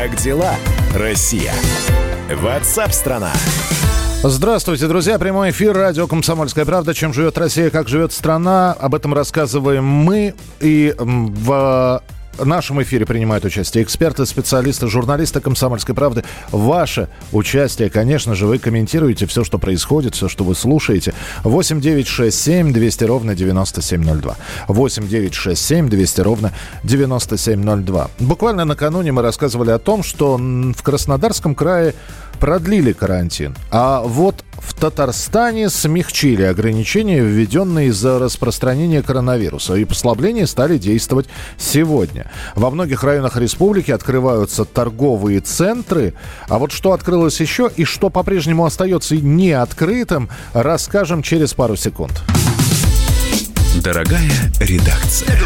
Как дела, Россия? Ватсап-страна! Здравствуйте, друзья. Прямой эфир радио «Комсомольская правда». Чем живет Россия, как живет страна. Об этом рассказываем мы. И в в нашем эфире принимают участие эксперты, специалисты, журналисты «Комсомольской правды». Ваше участие, конечно же, вы комментируете все, что происходит, все, что вы слушаете. 8 9 6 7 200 ровно 9702. 8 9 6 7 200 ровно 9702. Буквально накануне мы рассказывали о том, что в Краснодарском крае продлили карантин. А вот в Татарстане смягчили ограничения, введенные из-за распространения коронавируса. И послабления стали действовать сегодня. Во многих районах республики открываются торговые центры. А вот что открылось еще и что по-прежнему остается не открытым, расскажем через пару секунд. Дорогая редакция.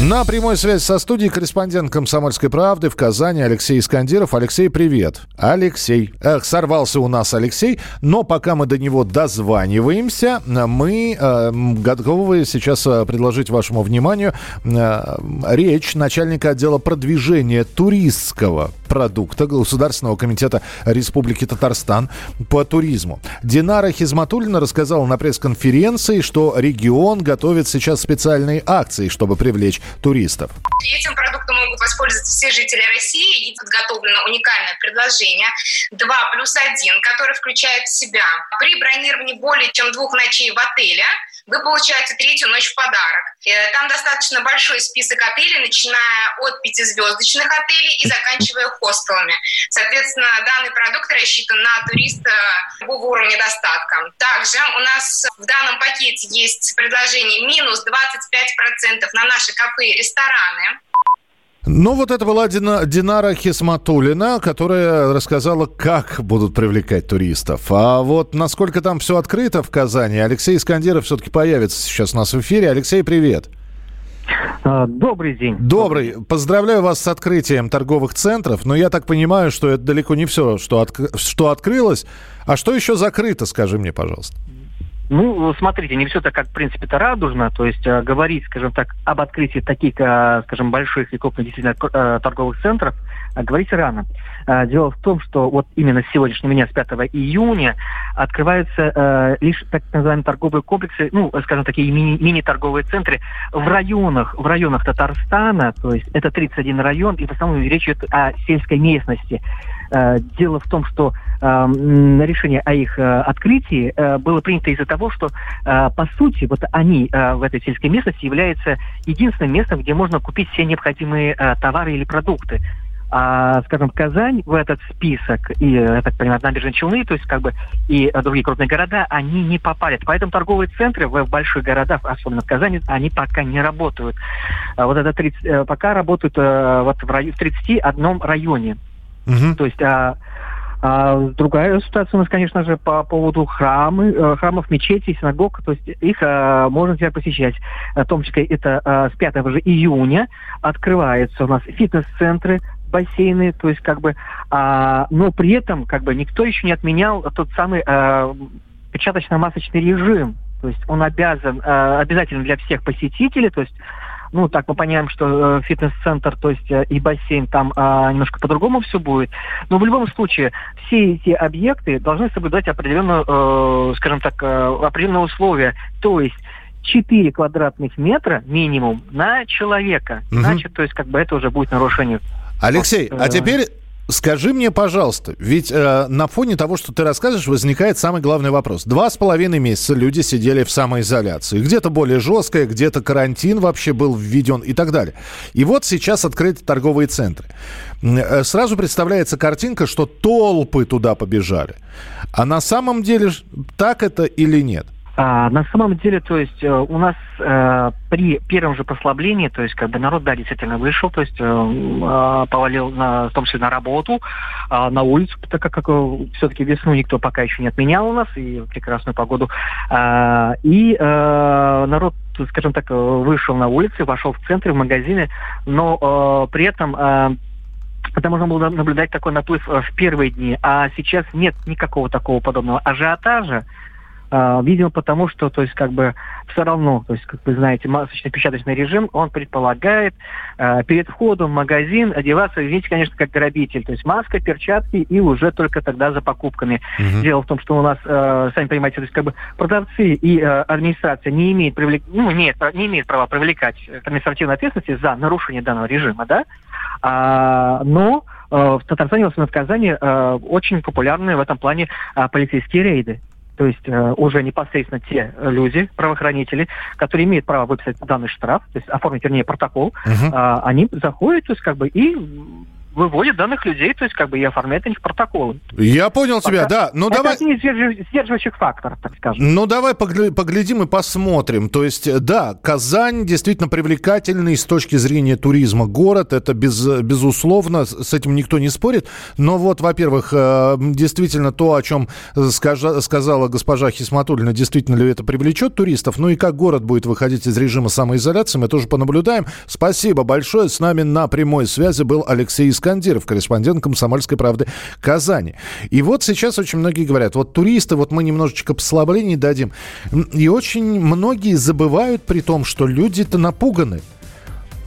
На прямой связи со студией корреспондент «Комсомольской правды» в Казани Алексей Искандиров. Алексей, привет. Алексей. Эх, сорвался у нас Алексей, но пока мы до него дозваниваемся, мы э, готовы сейчас э, предложить вашему вниманию э, речь начальника отдела продвижения туристского продукта Государственного комитета Республики Татарстан по туризму. Динара Хизматулина рассказала на пресс-конференции, что регион готовит сейчас специальные акции, чтобы привлечь туристов. Этим продуктом могут воспользоваться все жители России. И подготовлено уникальное предложение 2 плюс 1, которое включает в себя при бронировании более чем двух ночей в отеле вы получаете третью ночь в подарок. Э, там достаточно большой список отелей, начиная от пятизвездочных отелей и заканчивая хостелами. Соответственно, данный продукт рассчитан на туриста любого уровня достатка. Также у нас в данном пакете есть предложение минус 25% на наши кафе и рестораны. Ну, вот это была Дина, Динара Хисматулина, которая рассказала, как будут привлекать туристов. А вот насколько там все открыто в Казани, Алексей Искандеров все-таки появится сейчас у нас в эфире. Алексей, привет. А, добрый день. Добрый. Поздравляю вас с открытием торговых центров. Но я так понимаю, что это далеко не все, что, от, что открылось. А что еще закрыто, скажи мне, пожалуйста. Ну, смотрите, не все так, как, в принципе, то радужно. То есть э, говорить, скажем так, об открытии таких, э, скажем, больших и крупных действительно э, торговых центров, э, говорить рано. Э, дело в том, что вот именно с сегодняшнего дня, с 5 июня, открываются э, лишь так называемые торговые комплексы, ну, скажем, такие мини- мини-торговые центры в районах, в районах Татарстана, то есть это 31 район, и в основном речь идет о сельской местности. Э, дело в том, что э, решение о их э, открытии было принято из-за того, что, по сути, вот они в этой сельской местности являются единственным местом, где можно купить все необходимые товары или продукты. А, скажем, Казань в этот список, и, я так понимаю, набережные Челны, то есть как бы и другие крупные города, они не попали. Поэтому торговые центры в больших городах, особенно в Казани, они пока не работают. Вот это 30, пока работают вот в, районе, в 31 районе. Угу. То есть а, а другая ситуация у нас, конечно же, по поводу храмы, э, храмов, мечетей, синагог. То есть их а, можно теперь посещать. В том числе это а, с 5 же июня открываются у нас фитнес-центры, бассейны, то есть как бы, а, но при этом как бы никто еще не отменял тот самый а, печаточно-масочный режим. То есть он обязан, а, обязательно для всех посетителей, то есть ну, так мы понимаем, что э, фитнес-центр, то есть э, и бассейн там э, немножко по-другому все будет. Но в любом случае, все эти объекты должны соблюдать определенную, э, скажем так, э, определенные условия. То есть 4 квадратных метра минимум на человека. Угу. Значит, то есть как бы это уже будет нарушение. Алексей, а теперь Скажи мне, пожалуйста, ведь э, на фоне того, что ты рассказываешь, возникает самый главный вопрос. Два с половиной месяца люди сидели в самоизоляции. Где-то более жесткая, где-то карантин вообще был введен и так далее. И вот сейчас открыты торговые центры. Э, сразу представляется картинка, что толпы туда побежали. А на самом деле так это или нет? А, на самом деле, то есть э, у нас э, при первом же послаблении, то есть бы народ, да, действительно вышел, то есть э, э, повалил, на, в том числе на работу, э, на улицу, так как, как э, все-таки весну никто пока еще не отменял у нас, и прекрасную погоду. Э, и э, народ скажем так, вышел на улицы, вошел в центры, в магазины, но э, при этом э, это можно было наблюдать такой наплыв в первые дни, а сейчас нет никакого такого подобного ажиотажа, видимо, потому что, то есть, как бы, все равно, то есть, как вы знаете, масочно-печаточный режим, он предполагает э, перед входом в магазин одеваться, извините, конечно, как грабитель, то есть маска, перчатки и уже только тогда за покупками. Угу. Дело в том, что у нас, э, сами понимаете, то есть, как бы, продавцы и э, администрация не имеют, привлек... ну, имеет, не имеет права привлекать административной ответственности за нарушение данного режима, да, а, но э, в Татарстане, в Казани, э, очень популярны в этом плане э, полицейские рейды то есть э, уже непосредственно те люди, правоохранители, которые имеют право выписать данный штраф, то есть оформить, вернее, протокол, uh-huh. э, они заходят, то есть как бы и выводит данных людей, то есть как бы и оформляет их протоколы. Я понял Пока... тебя, да. Ну, Это давай... не сдерживающих фактор, так скажем. Ну давай поглядим и посмотрим. То есть, да, Казань действительно привлекательный с точки зрения туризма город. Это без, безусловно, с этим никто не спорит. Но вот, во-первых, э, действительно то, о чем скажа, сказала госпожа Хисматулина, действительно ли это привлечет туристов? Ну и как город будет выходить из режима самоизоляции, мы тоже понаблюдаем. Спасибо большое. С нами на прямой связи был Алексей Искандиров, корреспондент «Комсомольской правды» Казани. И вот сейчас очень многие говорят, вот туристы, вот мы немножечко послаблений дадим. И очень многие забывают при том, что люди-то напуганы.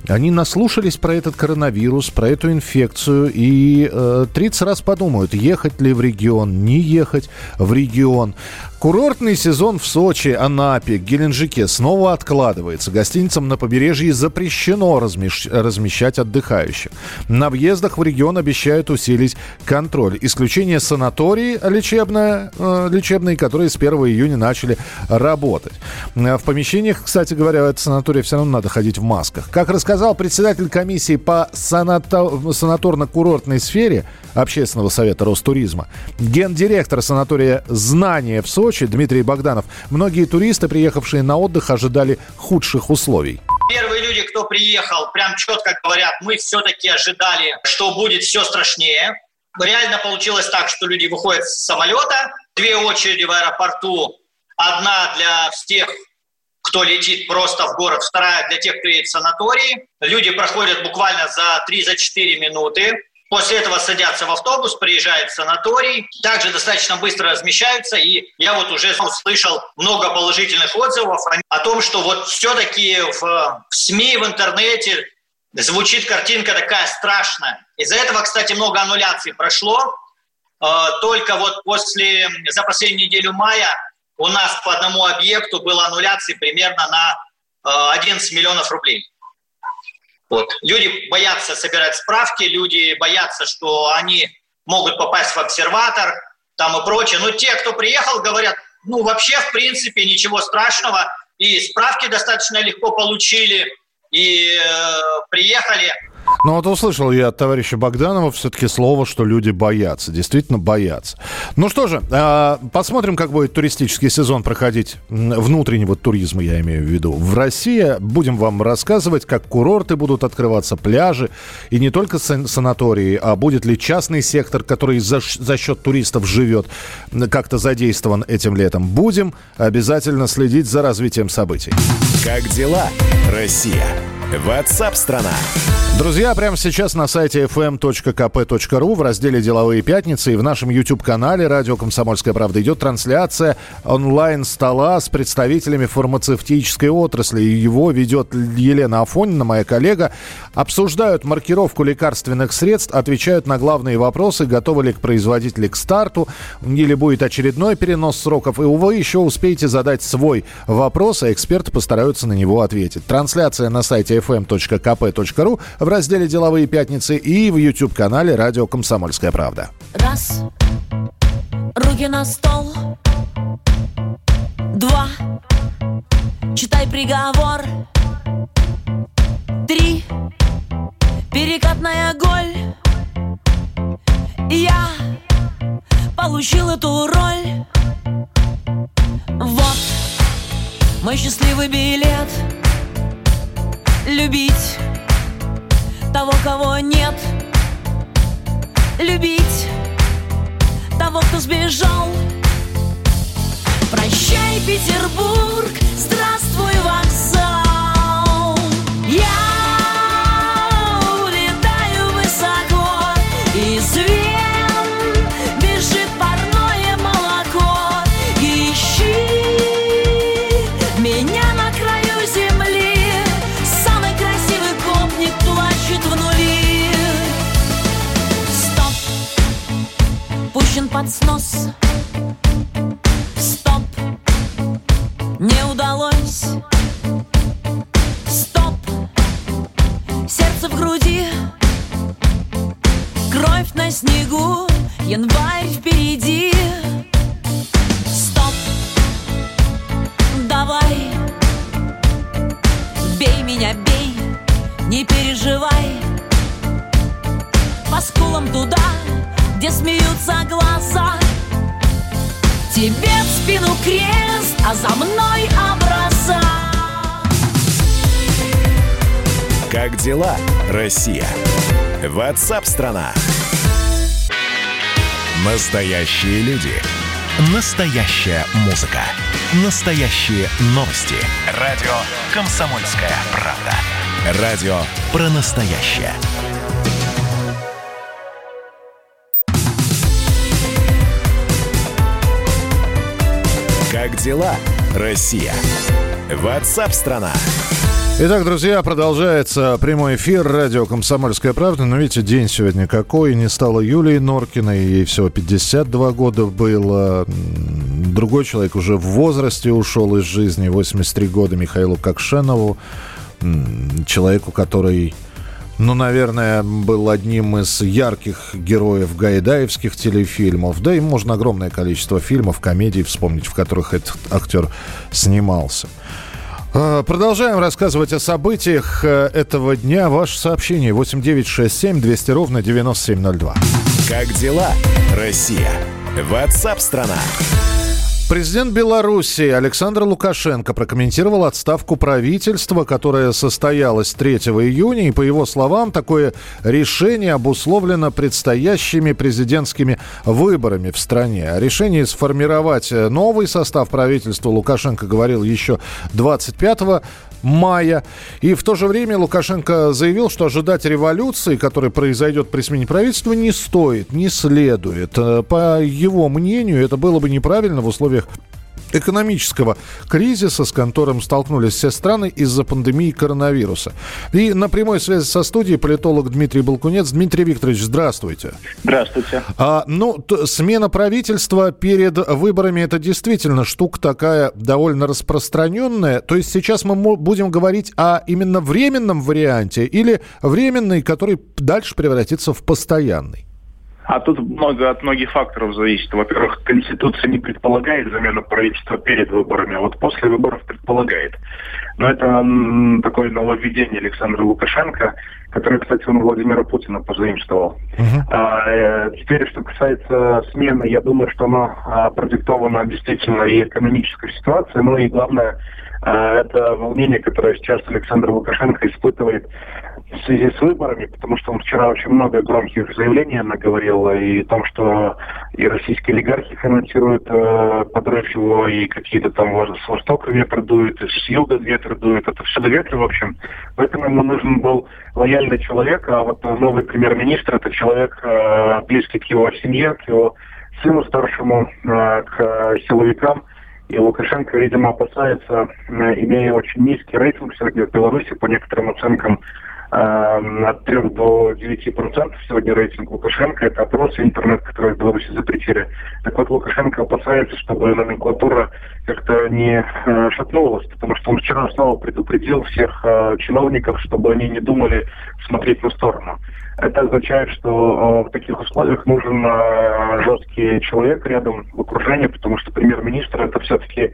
Они наслушались про этот коронавирус, про эту инфекцию и э, 30 раз подумают, ехать ли в регион, не ехать в регион. Курортный сезон в Сочи, Анапе, Геленджике снова откладывается. Гостиницам на побережье запрещено размещ... размещать отдыхающих. На въездах в регион обещают усилить контроль. Исключение санатории лечебное, э, лечебные, которые с 1 июня начали работать. Э, в помещениях, кстати говоря, в это санатории все равно надо ходить в масках. Как рассказал председатель комиссии по санато... санаторно-курортной сфере Общественного совета Ростуризма, гендиректор санатория «Знания» в Сочи Сочи Дмитрий Богданов. Многие туристы, приехавшие на отдых, ожидали худших условий. Первые люди, кто приехал, прям четко говорят, мы все-таки ожидали, что будет все страшнее. Реально получилось так, что люди выходят с самолета, две очереди в аэропорту, одна для всех, кто летит просто в город, вторая для тех, кто едет в санатории. Люди проходят буквально за 3-4 минуты. После этого садятся в автобус, приезжают в санаторий, также достаточно быстро размещаются. И я вот уже услышал много положительных отзывов о том, что вот все-таки в, в СМИ, в интернете звучит картинка такая страшная. Из-за этого, кстати, много аннуляций прошло. Э, только вот после, за последнюю неделю мая у нас по одному объекту было аннуляции примерно на 11 э, миллионов рублей. Вот. Люди боятся собирать справки, люди боятся, что они могут попасть в обсерватор там и прочее. Но те, кто приехал, говорят, ну вообще в принципе ничего страшного, и справки достаточно легко получили, и э, приехали. Ну вот услышал я от товарища Богданова все-таки слово, что люди боятся. Действительно боятся. Ну что же, а, посмотрим, как будет туристический сезон проходить, внутреннего туризма я имею в виду. В России будем вам рассказывать, как курорты будут открываться, пляжи. И не только санатории, а будет ли частный сектор, который за, за счет туристов живет, как-то задействован этим летом. Будем обязательно следить за развитием событий. Как дела, Россия? Ватсап-страна! Друзья, прямо сейчас на сайте fm.kp.ru в разделе «Деловые пятницы» и в нашем YouTube-канале «Радио Комсомольская правда» идет трансляция онлайн-стола с представителями фармацевтической отрасли. Его ведет Елена Афонина, моя коллега. Обсуждают маркировку лекарственных средств, отвечают на главные вопросы, готовы ли к производители к старту, или будет очередной перенос сроков. И, увы, еще успеете задать свой вопрос, а эксперты постараются на него ответить. Трансляция на сайте fm.kp.ru в разделе «Деловые пятницы» и в YouTube-канале «Радио Комсомольская правда». Раз, руки на стол. Два, читай приговор. Три, перекатная голь. Я получил эту роль. Вот мой счастливый билет. Любить того, кого нет. Любить того, кто сбежал. Прощай, Петербург, здравствуй, вокзал не переживай По скулам туда, где смеются глаза Тебе в спину крест, а за мной образа Как дела, Россия? Ватсап-страна! Настоящие люди. Настоящая музыка. Настоящие новости. Радио «Комсомольская правда». Радио про настоящее. Как дела, Россия? Ватсап-страна! Итак, друзья, продолжается прямой эфир радио «Комсомольская правда». Но видите, день сегодня какой. Не стало Юлии Норкиной, ей всего 52 года было. Другой человек уже в возрасте ушел из жизни, 83 года, Михаилу Кокшенову. Человеку, который, ну, наверное, был одним из ярких героев гайдаевских телефильмов. Да и можно огромное количество фильмов, комедий вспомнить, в которых этот актер снимался. А, Продолжаем рассказывать о событиях э, этого дня. Ваше сообщение 8967 200 ровно 9702. Как дела, Россия? Ватсап-страна! Президент Беларуси Александр Лукашенко прокомментировал отставку правительства, которое состоялось 3 июня. И, по его словам, такое решение обусловлено предстоящими президентскими выборами в стране. О решении сформировать новый состав правительства Лукашенко говорил еще 25 мая. И в то же время Лукашенко заявил, что ожидать революции, которая произойдет при смене правительства, не стоит, не следует. Э, По его мнению, это было бы неправильно в условиях экономического кризиса, с которым столкнулись все страны из-за пандемии коронавируса. И на прямой связи со студией политолог Дмитрий Балкунец. Дмитрий Викторович, здравствуйте. Здравствуйте. А, ну, т- смена правительства перед выборами это действительно штука такая довольно распространенная. То есть сейчас мы будем говорить о именно временном варианте или временный, который дальше превратится в постоянный? А тут много от многих факторов зависит. Во-первых, Конституция не предполагает замену правительства перед выборами, а вот после выборов предполагает. Но это такое нововведение Александра Лукашенко, которое, кстати, он Владимира Путина позаимствовал. А, э, теперь, что касается смены, я думаю, что оно а, продиктовано действительно и экономической ситуацией, ну и главное, а, это волнение, которое сейчас Александр Лукашенко испытывает в связи с выборами, потому что он вчера очень много громких заявлений наговорил и о том, что и российские олигархи финансируют э, подрыв его, и какие-то там вот с востока ветер дует, и с юга ветер дует, это все до ветра, в общем. Поэтому ему нужен был лояльный человек, а вот новый премьер-министр это человек э, близкий к его семье, к его сыну старшему, э, к силовикам. И Лукашенко, видимо, опасается, э, имея очень низкий рейтинг сегодня в Беларуси, по некоторым оценкам, от 3 до 9 процентов сегодня рейтинг Лукашенко. Это опрос интернет, который в Беларуси запретили. Так вот, Лукашенко опасается, чтобы номенклатура как-то не э, шатнулась, потому что он вчера снова предупредил всех э, чиновников, чтобы они не думали смотреть на сторону. Это означает, что э, в таких условиях нужен жесткий человек рядом в окружении, потому что премьер-министр это все-таки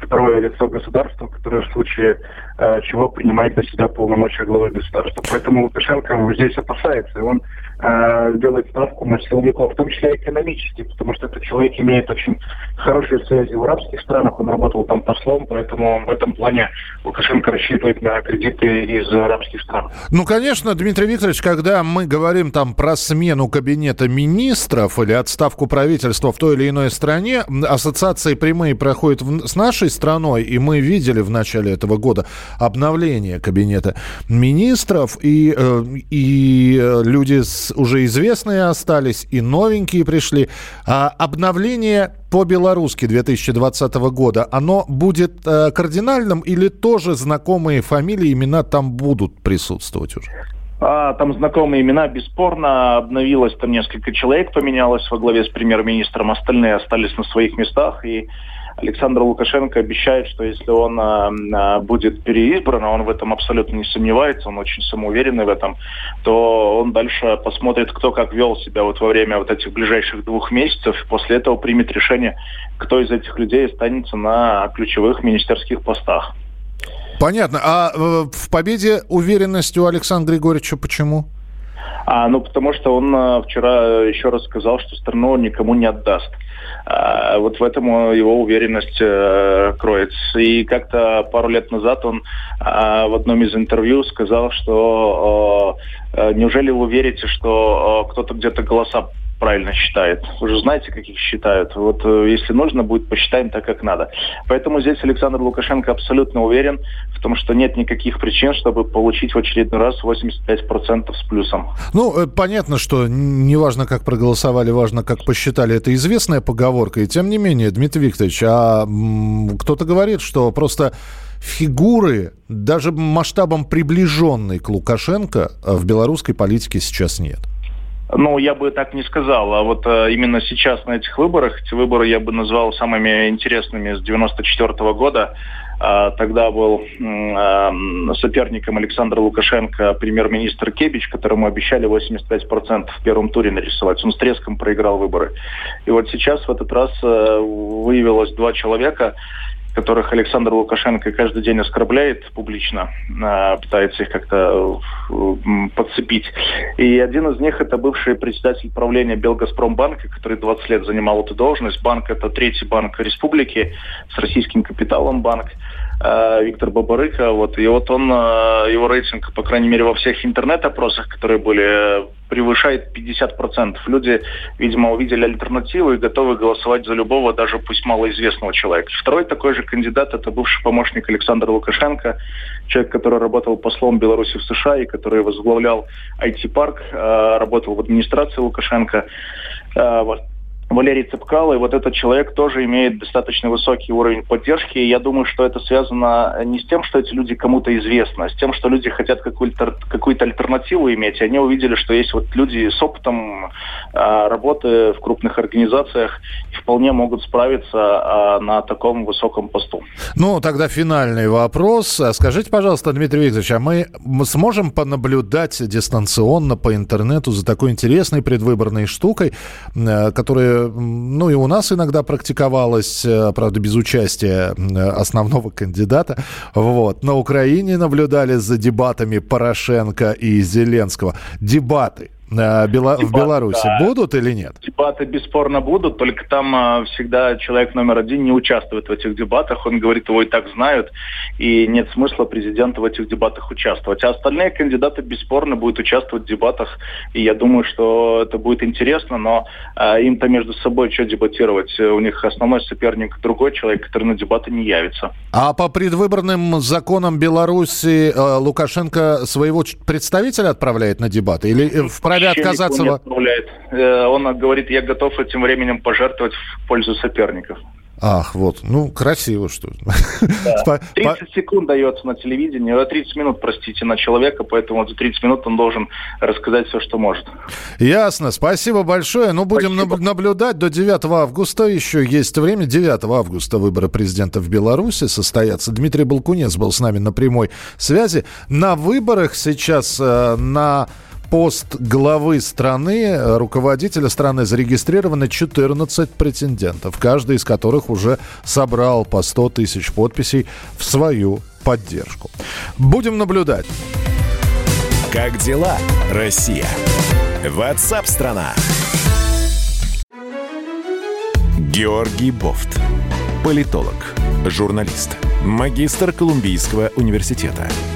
второе лицо государства, которое в случае э, чего принимает на себя полномочия главы государства. Поэтому Лукашенко здесь опасается, и он э, делает ставку на силовиков, в том числе экономически, потому что этот человек имеет очень хорошие связи в арабских странах, он работал там послом, поэтому в этом плане Лукашенко рассчитывает на кредиты из арабских стран. Ну, конечно, Дмитрий Викторович, когда мы говорим там про смену кабинета министров или отставку правительства в той или иной стране, ассоциации прямые проходят в- с нашей страной, и мы видели в начале этого года обновление кабинета министров, и, э, и люди с- уже известные остались, и новенькие пришли. А обновление по-белорусски 2020 года, оно будет э, кардинальным или тоже знакомые фамилии, имена там будут присутствовать уже? А, там знакомые имена, бесспорно, обновилось там несколько человек, поменялось во главе с премьер-министром, остальные остались на своих местах, и Александр Лукашенко обещает, что если он э, будет переизбран, а он в этом абсолютно не сомневается, он очень самоуверенный в этом, то он дальше посмотрит, кто как вел себя вот во время вот этих ближайших двух месяцев, и после этого примет решение, кто из этих людей останется на ключевых министерских постах. Понятно. А э, в победе уверенность у Александра Григорьевича почему? А, ну, потому что он а, вчера еще раз сказал, что страну никому не отдаст. А, вот в этом его уверенность а, кроется. И как-то пару лет назад он а, в одном из интервью сказал, что а, неужели вы верите, что а, кто-то где-то голоса правильно считает. Вы же знаете, как их считают. Вот э, если нужно будет, посчитаем так, как надо. Поэтому здесь Александр Лукашенко абсолютно уверен в том, что нет никаких причин, чтобы получить в очередной раз 85% с плюсом. Ну, э, понятно, что не важно, как проголосовали, важно, как посчитали. Это известная поговорка. И тем не менее, Дмитрий Викторович, а кто-то говорит, что просто фигуры даже масштабом приближенной к Лукашенко в белорусской политике сейчас нет. Ну, я бы так не сказал. А вот э, именно сейчас на этих выборах, эти выборы я бы назвал самыми интересными с 94 -го года. Э, тогда был э, соперником Александра Лукашенко премьер-министр Кебич, которому обещали 85% в первом туре нарисовать. Он с треском проиграл выборы. И вот сейчас в этот раз э, выявилось два человека, которых Александр Лукашенко каждый день оскорбляет публично, а, пытается их как-то э, подцепить. И один из них это бывший председатель правления Белгазпромбанка, который 20 лет занимал эту должность. Банк это третий банк республики с российским капиталом банк. Э, Виктор Бабарыка. Вот, и вот он, э, его рейтинг, по крайней мере, во всех интернет-опросах, которые были, превышает 50%. Люди, видимо, увидели альтернативу и готовы голосовать за любого, даже пусть малоизвестного человека. Второй такой же кандидат – это бывший помощник Александра Лукашенко, человек, который работал послом Беларуси в США и который возглавлял IT-парк, э, работал в администрации Лукашенко. Валерий Цепкало, и вот этот человек тоже имеет достаточно высокий уровень поддержки. И я думаю, что это связано не с тем, что эти люди кому-то известны, а с тем, что люди хотят какую-то какую альтернативу иметь. И они увидели, что есть вот люди с опытом э, работы в крупных организациях и вполне могут справиться э, на таком высоком посту. Ну, тогда финальный вопрос. Скажите, пожалуйста, Дмитрий Викторович, а мы сможем понаблюдать дистанционно по интернету за такой интересной предвыборной штукой, э, которая ну и у нас иногда практиковалось, э, правда, без участия основного кандидата. Вот. На Украине наблюдали за дебатами Порошенко и Зеленского. Дебаты Э, Бела... Дебаты, в Беларуси да. будут или нет? Дебаты бесспорно будут, только там а, всегда человек номер один не участвует в этих дебатах. Он говорит, его и так знают, и нет смысла президента в этих дебатах участвовать. А остальные кандидаты бесспорно будут участвовать в дебатах, и я думаю, что это будет интересно, но а, им-то между собой что дебатировать? У них основной соперник другой человек, который на дебаты не явится. А по предвыборным законам Беларуси э, Лукашенко своего представителя отправляет на дебаты? Или в вправе отказаться... Не отправляет. Э, он говорит, я готов этим временем пожертвовать в пользу соперников. Ах, вот. Ну, красиво, что да. 30 секунд дается на телевидении, 30 минут, простите, на человека, поэтому за 30 минут он должен рассказать все, что может. Ясно. Спасибо большое. Ну, будем Спасибо. наблюдать. До 9 августа еще есть время. 9 августа выборы президента в Беларуси состоятся. Дмитрий Балкунец был с нами на прямой связи. На выборах сейчас э, на пост главы страны, руководителя страны, зарегистрировано 14 претендентов, каждый из которых уже собрал по 100 тысяч подписей в свою поддержку. Будем наблюдать. Как дела, Россия? Ватсап-страна! Георгий Бофт. Политолог, журналист, магистр Колумбийского университета –